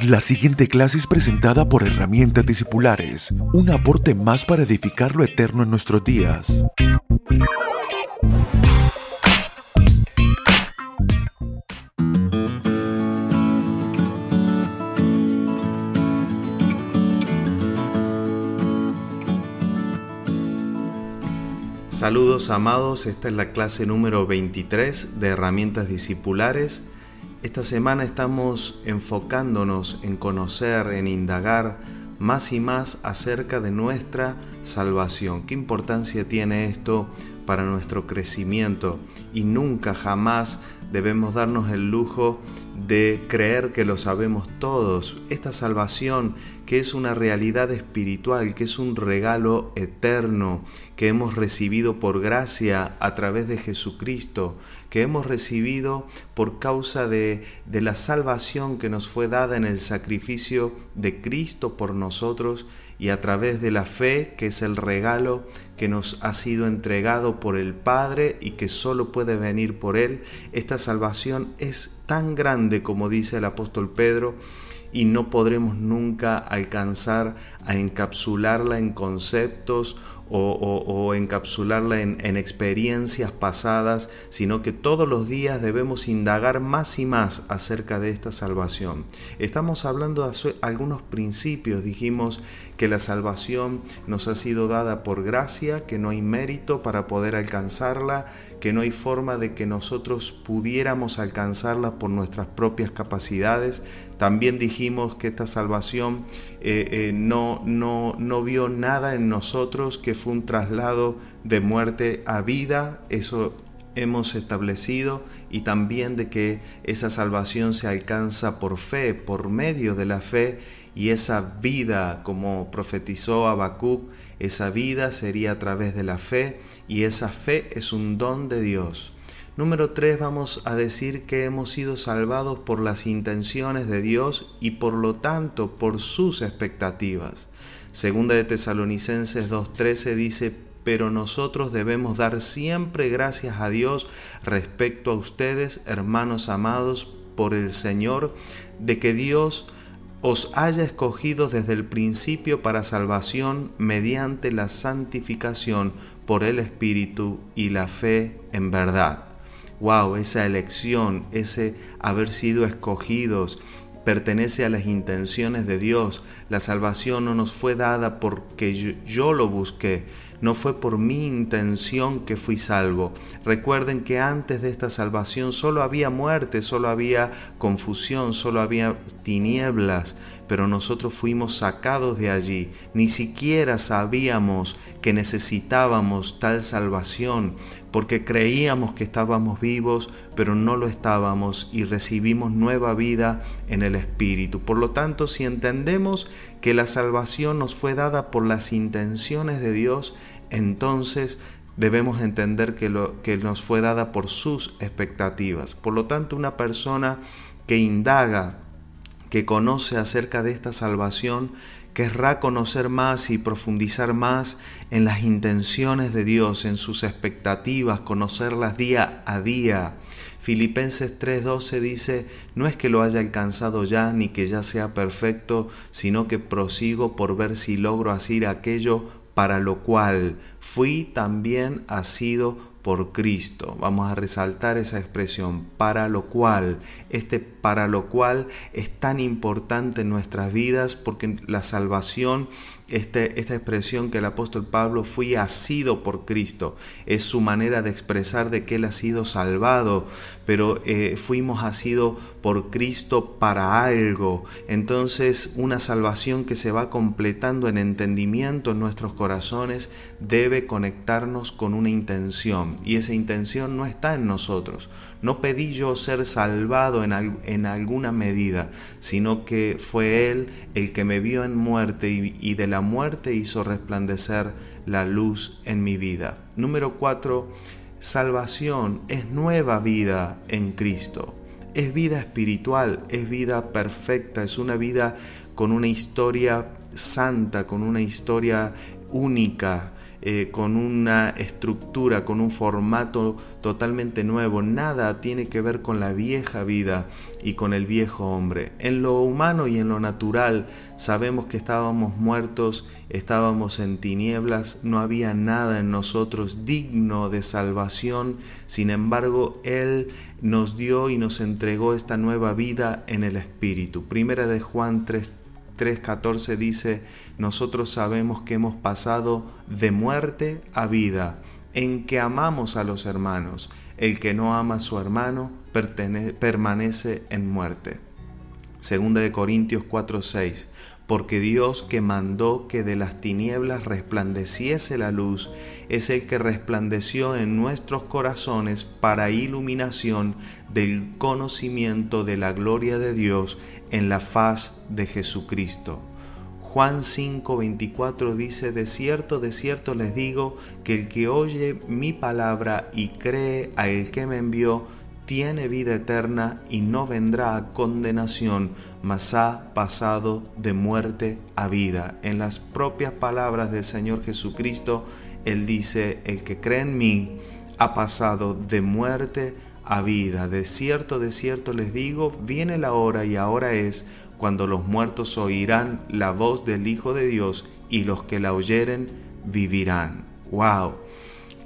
La siguiente clase es presentada por Herramientas Discipulares, un aporte más para edificar lo eterno en nuestros días. Saludos amados, esta es la clase número 23 de Herramientas Discipulares. Esta semana estamos enfocándonos en conocer, en indagar más y más acerca de nuestra salvación. ¿Qué importancia tiene esto para nuestro crecimiento? Y nunca, jamás debemos darnos el lujo de creer que lo sabemos todos. Esta salvación que es una realidad espiritual, que es un regalo eterno que hemos recibido por gracia a través de Jesucristo, que hemos recibido por causa de, de la salvación que nos fue dada en el sacrificio de Cristo por nosotros y a través de la fe, que es el regalo que nos ha sido entregado por el Padre y que solo puede venir por Él. Esta salvación es tan grande como dice el apóstol Pedro y no podremos nunca alcanzar a encapsularla en conceptos o, encapsularla en, en, experiencias pasadas, sino que todos los días debemos indagar más y más acerca de esta salvación. Estamos hablando de algunos principios, dijimos que la salvación nos ha sido dada por gracia, que no hay mérito para poder alcanzarla, que no hay forma de que nosotros pudiéramos alcanzarla por nuestras propias capacidades. También dijimos que esta salvación eh, eh, no, no, no vio nada en nosotros, que fue un traslado de muerte a vida. Eso hemos establecido y también de que esa salvación se alcanza por fe, por medio de la fe y esa vida, como profetizó Habacuc, esa vida sería a través de la fe y esa fe es un don de Dios. Número 3 vamos a decir que hemos sido salvados por las intenciones de Dios y por lo tanto por sus expectativas. Segunda de Tesalonicenses 2.13 dice, pero nosotros debemos dar siempre gracias a Dios respecto a ustedes, hermanos amados por el Señor, de que Dios os haya escogido desde el principio para salvación mediante la santificación por el Espíritu y la fe en verdad wow, esa elección, ese haber sido escogidos, pertenece a las intenciones de Dios. La salvación no nos fue dada porque yo, lo busqué, no fue por mi intención que fui salvo. Recuerden que antes de esta salvación solo había muerte, solo había confusión, solo había tinieblas, pero nosotros fuimos sacados de allí. Ni siquiera sabíamos que necesitábamos tal salvación, porque creíamos que estábamos vivos, pero no lo estábamos y recibimos nueva vida en el Espíritu. Por lo tanto, si entendemos que la salvación nos fue dada por las intenciones de Dios, entonces debemos entender que, lo, que nos fue dada por sus expectativas. Por lo tanto, una persona que indaga que conoce acerca de esta salvación, querrá conocer más y profundizar más en las intenciones de Dios, en sus expectativas, conocerlas día a día. Filipenses 3:12 dice, no es que lo haya alcanzado ya ni que ya sea perfecto, sino que prosigo por ver si logro hacer aquello para lo cual fui también asido por Cristo. Vamos a resaltar esa expresión, para lo cual, este para lo cual es tan importante en nuestras vidas porque la salvación este, esta expresión que el apóstol Pablo fui asido por Cristo. Es su manera de expresar de que Él ha sido salvado, pero eh, fuimos asidos por Cristo para algo. Entonces una salvación que se va completando en entendimiento en nuestros corazones debe conectarnos con una intención y esa intención no está en nosotros. No pedí yo ser salvado en, en alguna medida, sino que fue Él el que me vio en muerte y, y de la muerte hizo resplandecer la luz en mi vida. Número 4. Salvación es nueva vida en Cristo. Es vida espiritual, es vida perfecta, es una vida con una historia santa, con una historia única, eh, con una estructura, con un formato totalmente nuevo. Nada tiene que ver con la vieja vida y con el viejo hombre. En lo humano y en lo natural sabemos que estábamos muertos, estábamos en tinieblas, no había nada en nosotros digno de salvación. Sin embargo, Él nos dio y nos entregó esta nueva vida en el Espíritu. Primera de Juan 3 3.14 dice, nosotros sabemos que hemos pasado de muerte a vida, en que amamos a los hermanos. El que no ama a su hermano permanece en muerte. Segunda de Corintios 4:6 porque Dios que mandó que de las tinieblas resplandeciese la luz, es el que resplandeció en nuestros corazones para iluminación del conocimiento de la gloria de Dios en la faz de Jesucristo. Juan 5:24 dice, de cierto, de cierto les digo, que el que oye mi palabra y cree a el que me envió, tiene vida eterna y no vendrá a condenación, mas ha pasado de muerte a vida. En las propias palabras del Señor Jesucristo, Él dice, el que cree en mí ha pasado de muerte a vida. De cierto, de cierto les digo, viene la hora y ahora es cuando los muertos oirán la voz del Hijo de Dios y los que la oyeren vivirán. ¡Wow!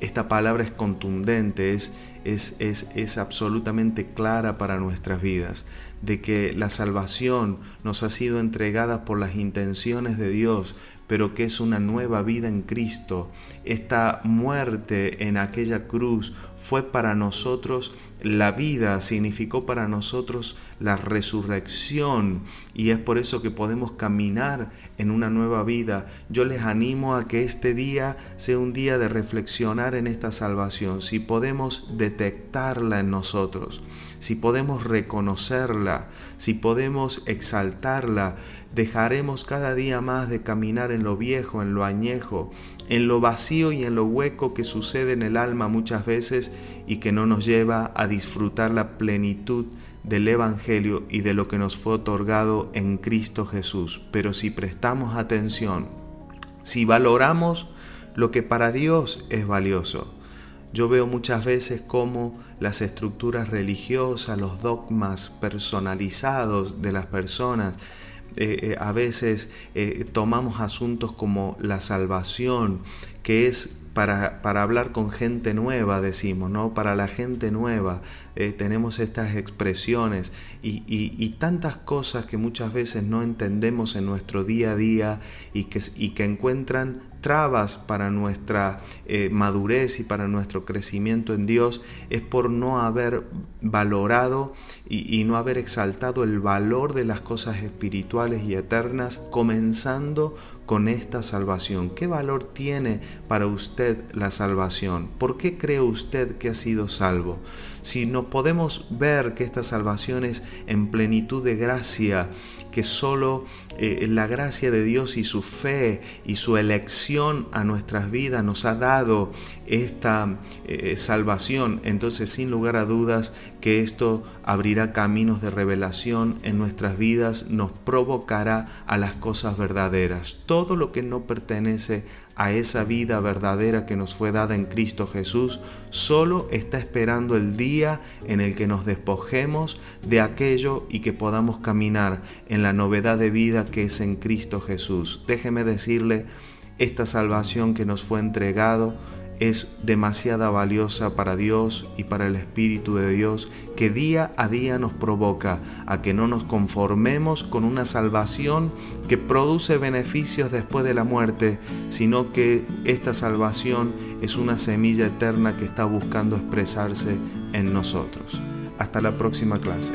Esta palabra es contundente, es es, es, absolutamente clara para nuestras vidas, de que la salvación nos ha sido entregada por las intenciones de Dios, pero que es una nueva vida en Cristo. Esta muerte en aquella cruz fue para nosotros la vida, significó para nosotros la resurrección y es por eso que podemos caminar en una nueva vida. Yo les animo a que este día sea un día de reflexionar en esta salvación, si podemos detectarla en nosotros, si podemos reconocerla, si podemos exaltarla, dejaremos cada día más de caminar en lo viejo, en lo añejo, en lo vacío y en lo hueco que sucede en el alma muchas veces y que no nos lleva a disfrutar la plenitud del Evangelio y de lo que nos fue otorgado en Cristo Jesús. Pero si prestamos atención, si valoramos lo que para Dios es valioso, yo veo muchas veces cómo las estructuras religiosas, los dogmas personalizados de las personas, eh, eh, a veces eh, tomamos asuntos como la salvación, que es para, para, hablar con gente nueva, decimos, ¿no? Para la gente nueva tenemos estas expresiones y, y, tantas cosas que muchas veces no entendemos en nuestro día a día y que, y que encuentran trabas para nuestra eh, madurez y para nuestro crecimiento en Dios es por no haber valorado y, y, no haber exaltado el valor de las cosas espirituales y eternas, comenzando con esta salvación. ¿Qué valor tiene para usted la salvación? ¿Por qué cree usted que ha sido salvo? Si no podemos ver que esta salvación es en plenitud de gracia, que solo eh, la gracia de Dios y su fe y su elección a nuestras vidas nos ha dado esta eh, salvación, entonces sin lugar a dudas que esto abrirá caminos de revelación en nuestras vidas, nos provocará a las cosas verdaderas. Todo lo que no pertenece a esa vida verdadera que nos fue dada en Cristo Jesús, solo está esperando el día en el que nos despojemos de aquello y que podamos caminar en la novedad de vida que es en Cristo Jesús. Déjeme decirle, esta salvación que nos fue entregado es demasiada valiosa para Dios y para el Espíritu de Dios que día a día nos provoca a que no nos conformemos con una salvación que produce beneficios después de la muerte, sino que esta salvación es una semilla eterna que está buscando expresarse en nosotros. Hasta la próxima clase.